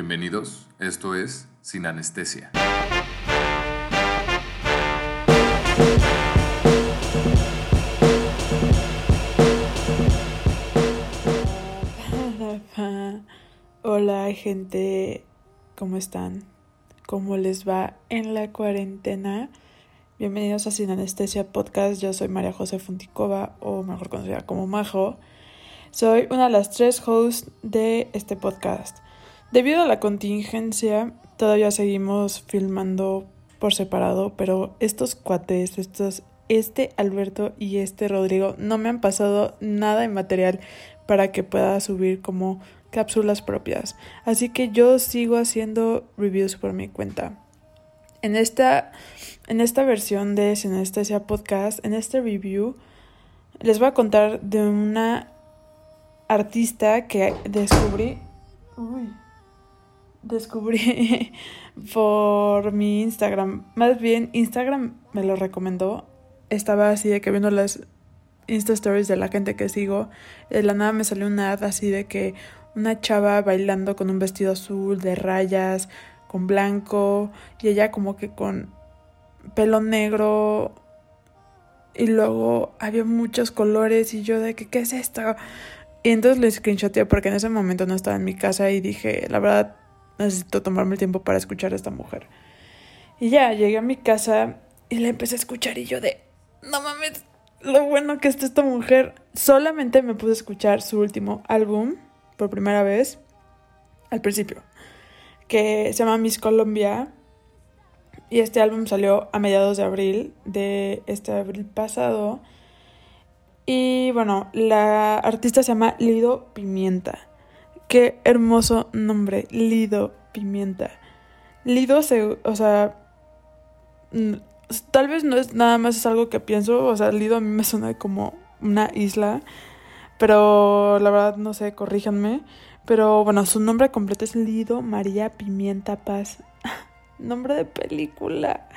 Bienvenidos, esto es Sin Anestesia. Hola gente, ¿cómo están? ¿Cómo les va en la cuarentena? Bienvenidos a Sin Anestesia Podcast, yo soy María José Funticova o mejor conocida como Majo. Soy una de las tres hosts de este podcast. Debido a la contingencia, todavía seguimos filmando por separado, pero estos cuates, estos, este Alberto y este Rodrigo no me han pasado nada de material para que pueda subir como cápsulas propias. Así que yo sigo haciendo reviews por mi cuenta. En esta, en esta versión de Sinestesia Podcast, en este review, les voy a contar de una artista que descubrí. Uy, descubrí por mi Instagram. Más bien, Instagram me lo recomendó. Estaba así de que viendo las Insta Stories de la gente que sigo. De la nada me salió una ad así de que una chava bailando con un vestido azul de rayas, con blanco, y ella como que con pelo negro. Y luego había muchos colores y yo de que, ¿qué es esto? Y entonces le screenshoté porque en ese momento no estaba en mi casa y dije, la verdad, necesito tomarme el tiempo para escuchar a esta mujer. Y ya, llegué a mi casa y le empecé a escuchar y yo de, no mames, lo bueno que está esta mujer. Solamente me puse a escuchar su último álbum por primera vez al principio, que se llama Miss Colombia. Y este álbum salió a mediados de abril, de este abril pasado. Y bueno, la artista se llama Lido Pimienta. Qué hermoso nombre, Lido Pimienta. Lido se, o sea, tal vez no es nada más es algo que pienso, o sea, Lido a mí me suena como una isla, pero la verdad no sé, corríjanme. Pero bueno, su nombre completo es Lido María Pimienta Paz. nombre de película.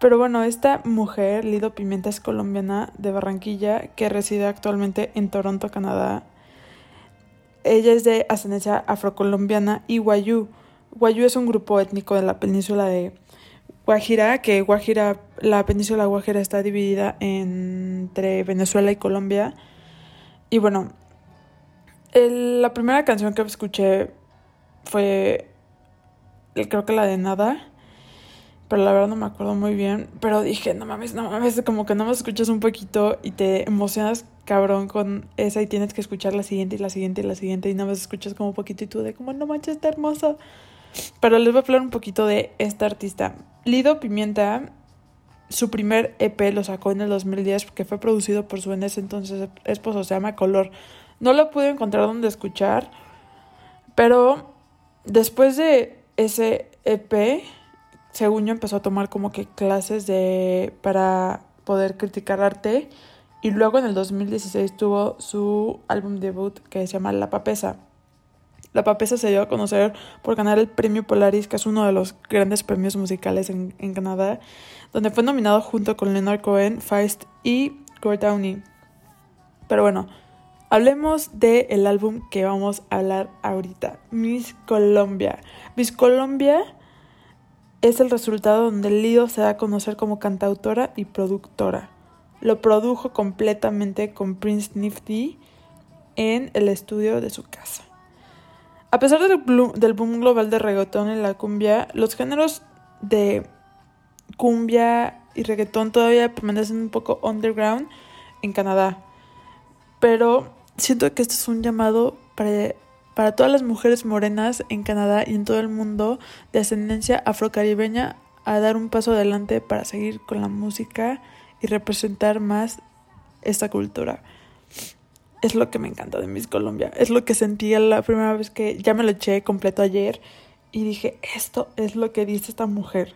Pero bueno, esta mujer, Lido Pimienta, es colombiana de Barranquilla que reside actualmente en Toronto, Canadá. Ella es de ascendencia afrocolombiana y Guayú. Guayú es un grupo étnico de la península de Guajira, que Guajira, la península Guajira está dividida entre Venezuela y Colombia. Y bueno, la primera canción que escuché fue, creo que la de Nada, pero la verdad no me acuerdo muy bien. Pero dije, no mames, no mames, como que no me escuchas un poquito y te emocionas cabrón con esa y tienes que escuchar la siguiente y la siguiente y la siguiente y nada más escuchas como un poquito y tú de como no manches, está hermosa. Pero les voy a hablar un poquito de esta artista. Lido Pimienta, su primer EP lo sacó en el 2010 que fue producido por su en ese entonces esposo, se llama Color. No lo pude encontrar donde escuchar, pero después de ese EP, según yo empezó a tomar como que clases de para poder criticar arte y luego en el 2016 tuvo su álbum debut que se llama La Papesa. La Papesa se dio a conocer por ganar el premio Polaris, que es uno de los grandes premios musicales en, en Canadá, donde fue nominado junto con Leonard Cohen, Feist y Kurt Downey. Pero bueno, hablemos del el álbum que vamos a hablar ahorita, Miss Colombia. Miss Colombia es el resultado donde Lido se da a conocer como cantautora y productora lo produjo completamente con Prince Nifty en el estudio de su casa. A pesar del, boom global de reggaetón en la cumbia, los géneros de cumbia y reggaetón todavía permanecen un poco underground en Canadá. Pero siento que este es un llamado para, para todas las mujeres morenas en Canadá y en todo el mundo de ascendencia afrocaribeña a dar un paso adelante para seguir con la música y representar más esta cultura. Es lo que me encanta de Miss Colombia. Es lo que sentí la primera vez que ya me lo eché completo ayer y dije, esto es lo que dice esta mujer.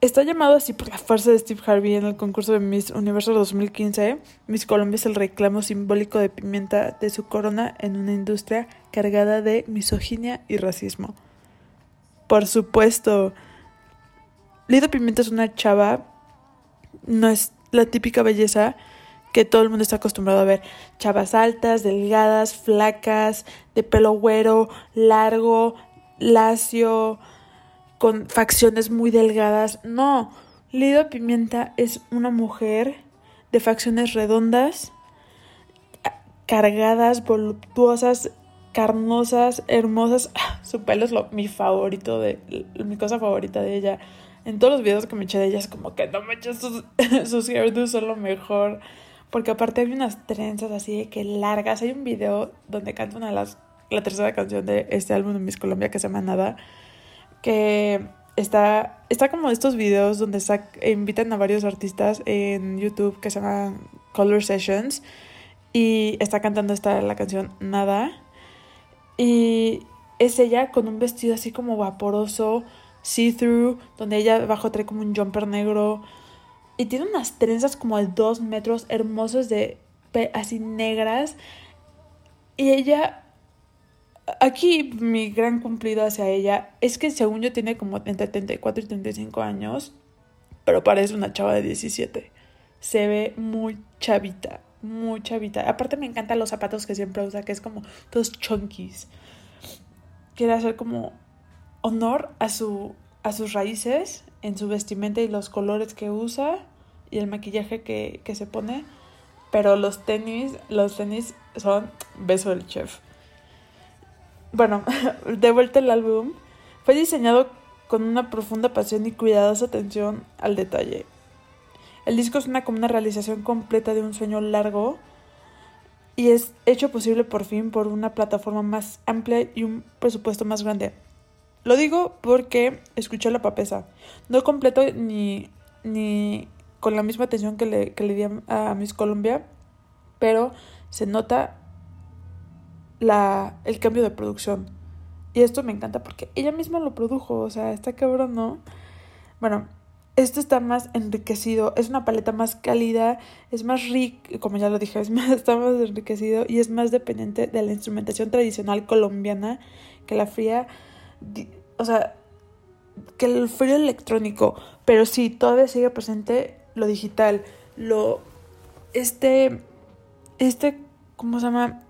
Está llamado así por la fuerza de Steve Harvey en el concurso de Miss Universo 2015. Miss Colombia es el reclamo simbólico de pimienta de su corona en una industria cargada de misoginia y racismo. Por supuesto, Lido Pimienta es una chava no es la típica belleza que todo el mundo está acostumbrado a ver. Chavas altas, delgadas, flacas, de pelo güero, largo, lacio, con facciones muy delgadas. No, Lido Pimienta es una mujer de facciones redondas, cargadas, voluptuosas, carnosas, hermosas. Su pelo es lo, mi favorito, de, mi cosa favorita de ella. En todos los videos que me eché de ella es como que no me eché sus, sus hairdos son lo mejor. Porque aparte hay unas trenzas así de que largas. Hay un video donde canta una de las, la tercera canción de este álbum de Miss Colombia que se llama Nada. Que está, está como estos videos donde invitan a varios artistas en YouTube que se llaman Color Sessions. Y está cantando esta la canción Nada. Y es ella con un vestido así como vaporoso, see-through, donde ella abajo trae como un jumper negro. Y tiene unas trenzas como de dos metros hermosos de así negras. Y ella, aquí mi gran cumplido hacia ella es que según yo tiene como entre 34 y 35 años, pero parece una chava de 17. Se ve muy chavita, muy chavita. Aparte me encantan los zapatos que siempre usa, que es como todos chunkies. Quiere hacer como honor a, su, a sus raíces en su vestimenta y los colores que usa y el maquillaje que, que se pone. Pero los tenis, los tenis son beso del chef. Bueno, de vuelta el álbum. Fue diseñado con una profunda pasión y cuidadosa atención al detalle. El disco es una, como una realización completa de un sueño largo y es hecho posible por fin por una plataforma más amplia y un presupuesto más grande. Lo digo porque escuché la papesa. No completo ni, ni con la misma atención que le, que le di a, Miss Colombia, pero se nota la, el cambio de producción. Y esto me encanta porque ella misma lo produjo, o sea, está cabrón, ¿no? Bueno, esto está más enriquecido, es una paleta más cálida, es más rico, como ya lo dije, es más, está más enriquecido y es más dependiente de la instrumentación tradicional colombiana que la fría, o sea, que el frío electrónico, pero sí, todavía sigue presente lo digital, lo, este, este, ¿cómo se llama?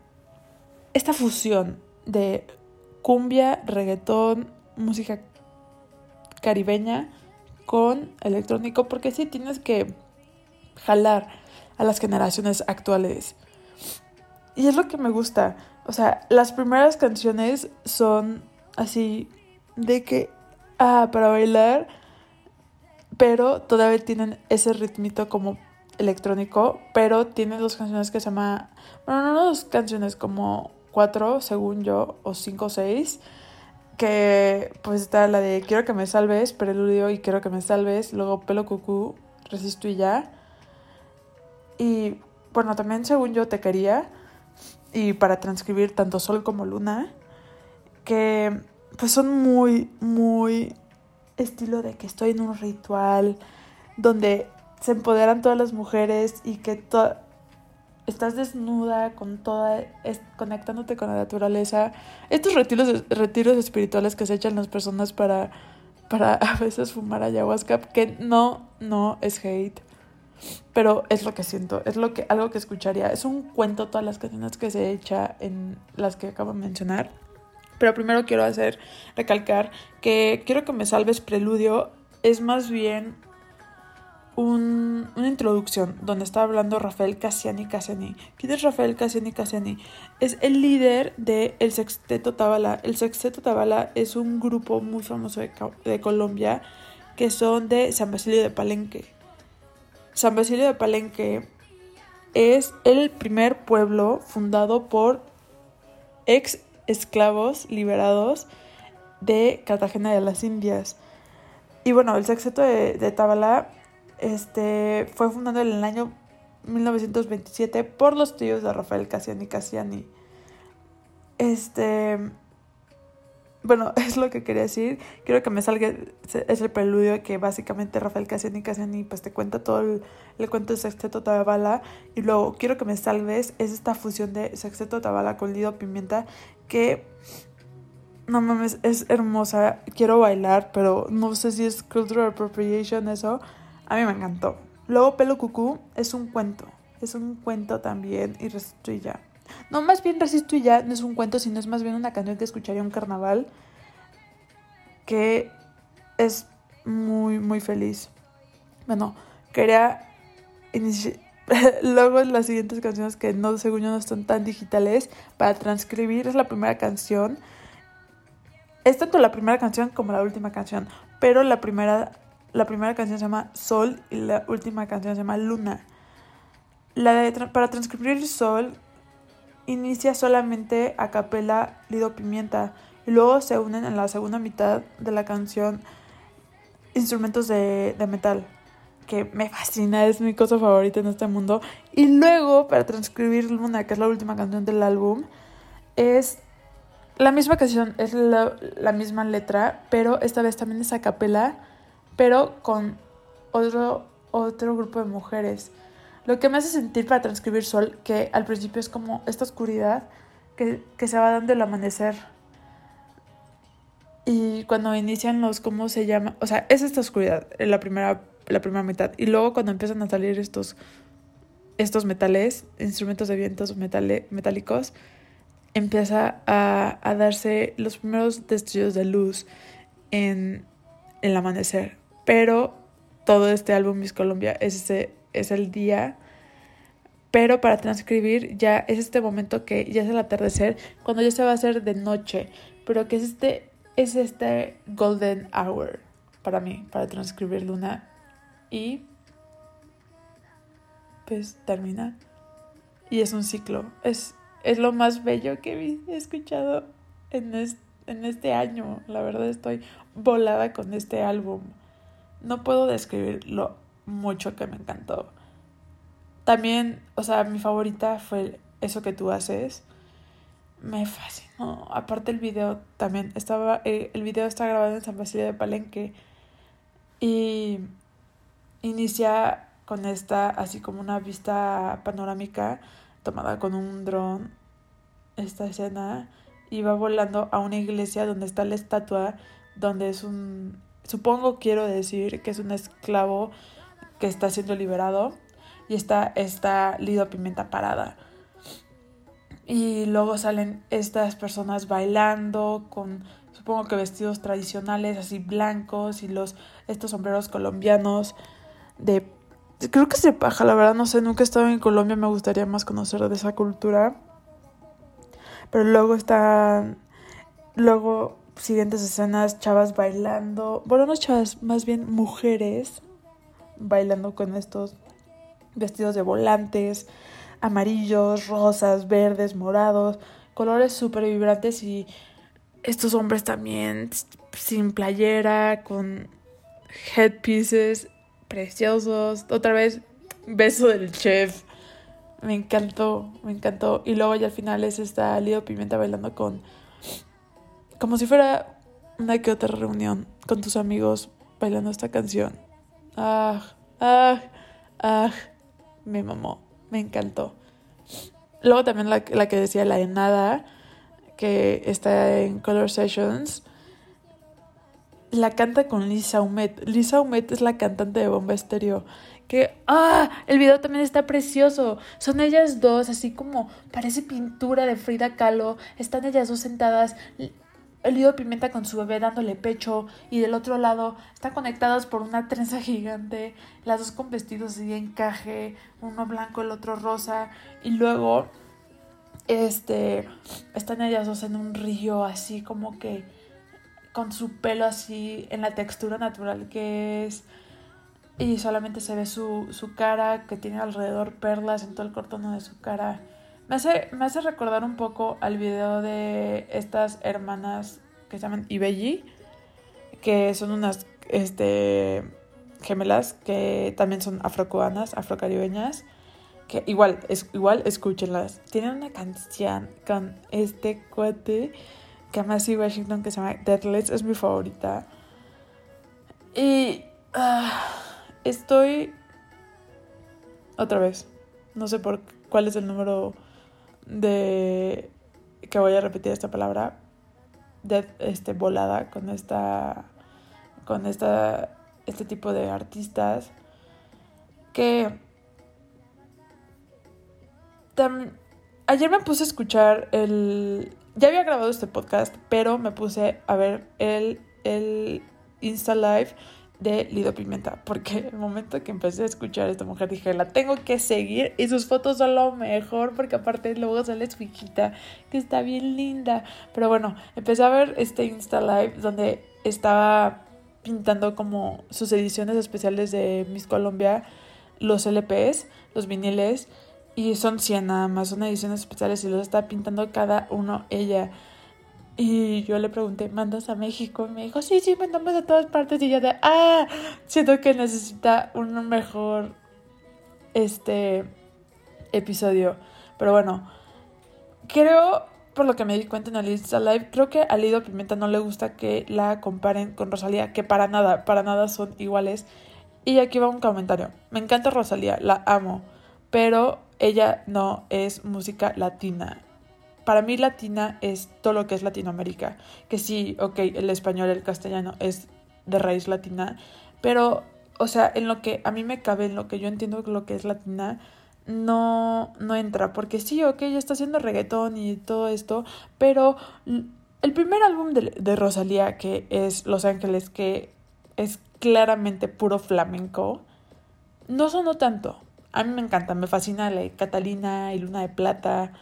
Esta fusión de cumbia, reggaetón, música caribeña con electrónico, porque sí tienes que jalar a las generaciones actuales. Y es lo que me gusta. O sea, las primeras canciones son así de que, ah, para bailar, pero todavía tienen ese ritmito como electrónico, pero tiene dos canciones que se llama, bueno, no dos canciones, como cuatro, según yo, o cinco o seis, que pues está la de Quiero que me salves, Preludio y Quiero que me salves, luego Pelo Cucú, Resisto y ya. Y bueno, también según yo te quería, y para transcribir tanto Sol como Luna, que pues son muy, muy estilo de que estoy en un ritual donde se empoderan todas las mujeres y que estás desnuda con toda conectándote con la naturaleza. Estos retiros retiros espirituales que se echan las personas para para a veces fumar ayahuasca que no no es hate pero es lo que siento es lo que algo que escucharía. Es un cuento todas las canciones que se echa en las que acabo de mencionar. Pero primero quiero hacer, recalcar que quiero que me salves preludio. Es más bien un, una introducción donde está hablando Rafael Cassiani Cassiani. ¿Quién es Rafael Cassiani Cassiani? Es el líder del el Sexteto Tabala. El Sexteto Tabala es un grupo muy famoso de, de Colombia que son de San Basilio de Palenque. San Basilio de Palenque es el primer pueblo fundado por ex esclavos liberados de Cartagena de las Indias. Y bueno, el sexteto de, de Tabala este, fue fundado en el año 1927 por los tíos de Rafael Cassiani Cassiani. Este, bueno, es lo que quería decir. Quiero que me salga, es el preludio que básicamente Rafael Cassiani Cassiani pues te cuenta todo el, el cuento de Sexteto Tabala. Y luego, quiero que me salves, es esta fusión de Sexteto Tabala con Lido Pimienta que no mames, es hermosa. Quiero bailar, pero no sé si es cultural appropriation eso. A mí me encantó. Luego Pelo Cucú es un cuento. Es un cuento también y resisto y ya. No, más bien resisto y ya no es un cuento, sino es más bien una canción que escucharía un carnaval que es muy, muy feliz. Bueno, quería Luego las siguientes canciones que no, según yo, no están tan digitales para transcribir es la primera canción. Es tanto la primera canción como la última canción, pero la primera, la primera canción se llama Sol y la última canción se llama Luna. La para transcribir Sol inicia solamente a capela Lido Pimienta y luego se unen en la segunda mitad de la canción instrumentos de, de metal que me fascina, es mi cosa favorita en este mundo. Y luego, para transcribir Luna, que es la última canción del álbum, es la misma canción, es la, misma letra, pero esta vez también es a capela, pero con otro, otro grupo de mujeres. Lo que me hace sentir para transcribir Sol, que al principio es como esta oscuridad que, que se va dando el amanecer. Y cuando inician los, ¿cómo se llama? O sea, es esta oscuridad, la primera la primera mitad. Y luego cuando empiezan a salir estos, estos metales, instrumentos de vientos metálicos, empieza a, a, darse los primeros destellos de luz en, el amanecer. Pero todo este álbum Miss Colombia es, ese, es el día. Pero para transcribir ya es este momento que ya es el atardecer, cuando ya se va a hacer de noche. Pero que es este, es este golden hour para mí, para transcribir Luna y pues termina. Y es un ciclo. Es, es lo más bello que he escuchado en, en este año. La verdad estoy volada con este álbum. No puedo describir lo mucho que me encantó. También, o sea, mi favorita fue eso que tú haces. Me fascinó. Aparte el video también estaba, eh, el video está grabado en San Basilio de Palenque. Y inicia con esta, así como una vista panorámica tomada con un dron, esta escena, y va volando a una iglesia donde está la estatua, donde es un, supongo quiero decir que es un esclavo que está siendo liberado, y está esta Lido Pimienta parada. Y luego salen estas personas bailando con supongo que vestidos tradicionales así blancos y los estos sombreros colombianos de... Creo que se paja, la verdad, no sé, nunca he estado en Colombia, me gustaría más conocer de esa cultura. Pero luego están... Luego, siguientes escenas, chavas bailando. Bueno, no chavas, más bien mujeres bailando con estos vestidos de volantes, amarillos, rosas, verdes, morados, colores súper vibrantes y estos hombres también sin playera, con headpieces preciosos. Otra vez, beso del chef. Me encantó, me encantó. Y luego ya al final es esta Lido Pimienta bailando con... Como si fuera una que otra reunión con tus amigos bailando esta canción. Ah, ah, ah. Me mamó, me encantó. Luego también la, la que decía la de nada, que está en Color Sessions la canta con Lisa Humet. Lisa Humet es la cantante de Bomba Estéreo. Que, ah, el video también está precioso. Son ellas dos, así como parece pintura de Frida Kahlo. Están ellas dos sentadas. Lido Pimenta con su bebé dándole pecho y del otro lado están conectadas por una trenza gigante, las dos con vestidos de encaje, uno blanco, el otro rosa y luego este están ellas dos en un río así como que con su pelo así en la textura natural que es y solamente se ve su, su cara que tiene alrededor perlas en todo el cortono de su cara. Me hace, me hace recordar un poco al video de estas hermanas que se llaman Ibelli, que son unas este, gemelas que también son afrocubanas, afrocaribeñas, que igual, es, igual escúchenlas. Tienen una canción con este cuate Kamasi Washington que se llama Deathless, es mi favorita. Y ah, estoy otra vez, no sé por cuál es el número de que voy a repetir esta palabra, de este volada con esta con esta este tipo de artistas que ayer me puse a escuchar el... Ya había grabado este podcast, pero me puse a ver el, el Insta Live de Lido Pimenta, porque el momento que empecé a escuchar a esta mujer dije, la tengo que seguir y sus fotos son lo mejor, porque aparte luego sale su hijita, que está bien linda. Pero bueno, empecé a ver este Insta Live donde estaba pintando como sus ediciones especiales de Miss Colombia, los LPs, los viniles, y son 100 nada más, son ediciones especiales y los está pintando cada uno ella. Y yo le pregunté, ¿mandas a México? Y me dijo, sí, sí, mandamos a todas partes. Y yo de, ah, siento que necesita un mejor, este, episodio. Pero bueno, creo, por lo que me di cuenta en el Insta Live, creo que a Lido Pimenta no le gusta que la comparen con Rosalía, que para nada, para nada son iguales. Y aquí va un comentario. Me encanta Rosalía, la amo, pero ella no es música latina para mí latina es todo lo que es Latinoamérica. Que sí, ok, el español, el castellano es de raíz latina, pero, o sea, en lo que a mí me cabe, en lo que yo entiendo lo que es latina, no, no entra. Porque sí, ok, ya está haciendo reggaetón y todo esto, pero el primer álbum de, de Rosalía, que es Los Ángeles, que es claramente puro flamenco, no sonó tanto. A mí me encanta, me fascina la Catalina y Luna de Plata.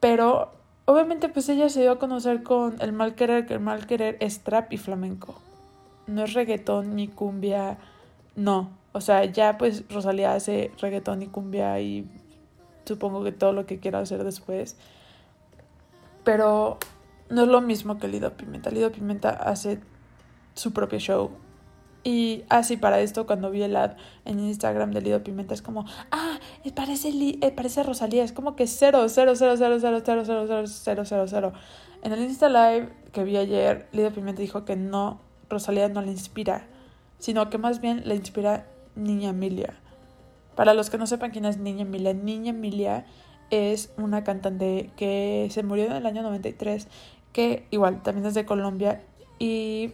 Pero obviamente pues ella se dio a conocer con el mal querer, que el mal querer es trap y flamenco. No es reggaetón ni cumbia, no. O sea, ya pues Rosalía hace reggaetón y cumbia y supongo que todo lo que quiera hacer después. Pero no es lo mismo que Lido Pimenta. Lido Pimenta hace su propio show y así para esto, cuando vi el ad en Instagram de Lido Pimenta, es como, ah, parece, eh, parece Rosalía, es como que cero, cero, cero, cero, cero, cero, cero, cero, cero, cero. En el Insta Live que vi ayer, Lido Pimenta dijo que no, Rosalía no le inspira, sino que más bien le inspira Niña Emilia. Para los que no sepan quién es Niña Emilia, Niña Emilia es una cantante que se murió en el año 93, que igual también es de Colombia y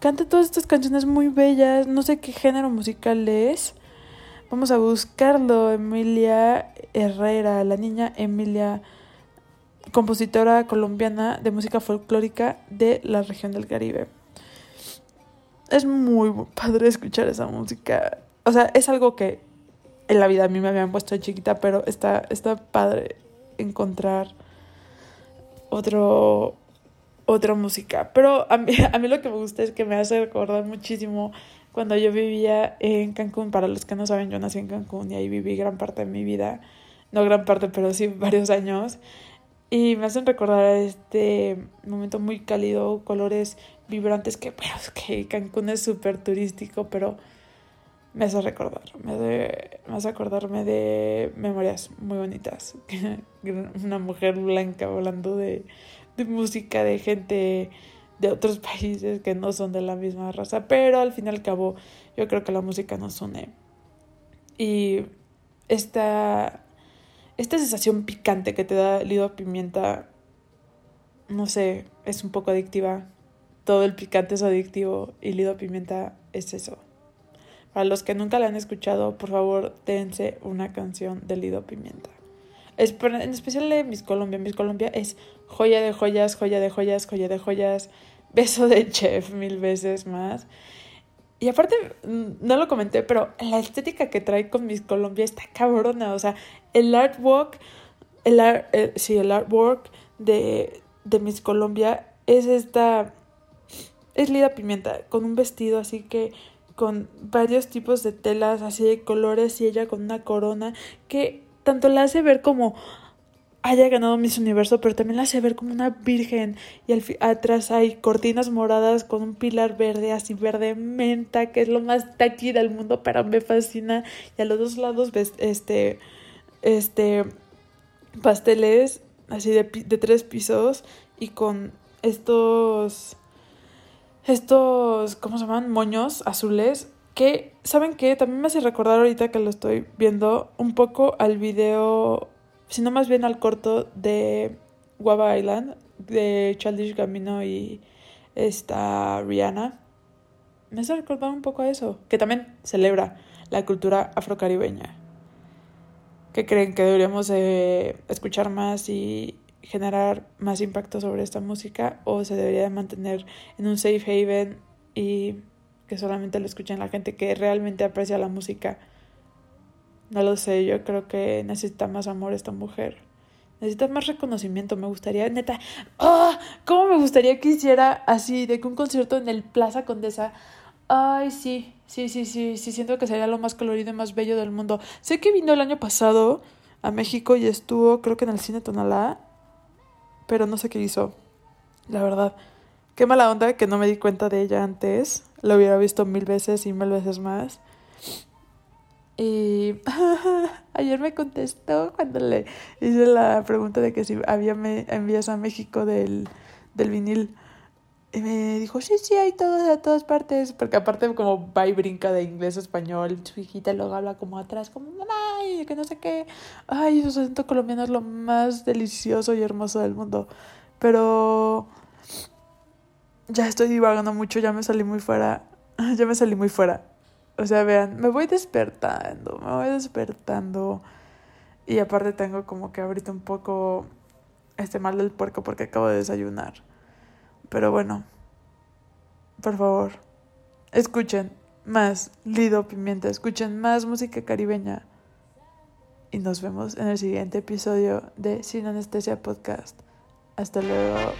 Canta todas estas canciones muy bellas, no sé qué género musical es. Vamos a buscarlo, Emilia Herrera, la niña Emilia, compositora colombiana de música folclórica de la región del Caribe. Es muy padre escuchar esa música. O sea, es algo que en la vida a mí me habían puesto de chiquita, pero está, está padre encontrar otro otra música. Pero a mí, a mí lo que me gusta es que me hace recordar muchísimo cuando yo vivía en Cancún. Para los que no saben, yo nací en Cancún y ahí viví gran parte de mi vida. No gran parte, pero sí varios años. Y me hacen recordar este momento muy cálido, colores vibrantes, que, bueno, que Cancún es súper turístico, pero me hace recordar, me hace, me hace acordarme de memorias muy bonitas. Una mujer blanca hablando de de música de gente de otros países que no son de la misma raza, pero al fin y al cabo yo creo que la música nos une. Y esta, esta sensación picante que te da lido pimienta, no sé, es un poco adictiva. Todo el picante es adictivo y lido pimienta es eso. Para los que nunca la han escuchado, por favor, dense una canción de Lido Pimienta. En especial de Miss Colombia. Miss Colombia es joya de joyas, joya de joyas, joya de joyas. Beso de chef mil veces más. Y aparte, mm, no lo comenté, pero la estética que trae con Miss Colombia está cabrona. O sea, el artwork, el, art, eh, sí, el artwork de, de Miss Colombia es esta. Es Lida Pimienta, con un vestido así que con varios tipos de telas así de colores y ella con una corona que tanto la hace ver como haya ganado Miss Universo, pero también la hace ver como una virgen. Y al atrás hay cortinas moradas con un pilar verde, así verde menta, que es lo más taqui del mundo, pero me fascina. Y a los dos lados ves este, este, pasteles así de, de tres pisos y con estos, estos, ¿cómo se llaman? Moños azules que, ¿saben qué? También me hace recordar ahorita que lo estoy viendo un poco al video, sino más bien al corto de Guava Island, de Childish Gambino y esta Rihanna. Me hace recordar un poco a eso, que también celebra la cultura afrocaribeña. que creen que deberíamos eh, escuchar más y generar más impacto sobre esta música o se debería de mantener en un safe haven y que solamente lo escuchen la gente que realmente aprecia la música. No lo sé, yo creo que necesita más amor esta mujer. Necesita más reconocimiento, me gustaría, neta, ¡oh! ¿Cómo me gustaría que hiciera así, de que un concierto en el Plaza Condesa? Ay, sí, sí, sí, sí, sí, siento que sería lo más colorido y más bello del mundo. Sé que vino el año pasado a México y estuvo, creo que en el cine Tonalá, pero no sé qué hizo, la verdad. Qué mala onda que no me di cuenta de ella antes. Lo hubiera visto mil veces y mil veces más. Y ayer me contestó cuando le hice la pregunta de que si había me envías a México del, del vinil. Y me dijo, sí, sí, hay todos a todas partes. Porque aparte como va y brinca de inglés a español, su hijita luego habla como atrás, como mamá, y que no sé qué. Ay, su acento colombiano es lo más delicioso y hermoso del mundo. Pero ya estoy divagando mucho, ya me salí muy fuera. Ya me salí muy fuera. O sea, vean, me voy despertando, me voy despertando. Y aparte tengo como que ahorita un poco este mal del puerco porque acabo de desayunar. Pero bueno, por favor, escuchen más Lido Pimienta, escuchen más música caribeña. Y nos vemos en el siguiente episodio de Sin Anestesia Podcast. Hasta luego.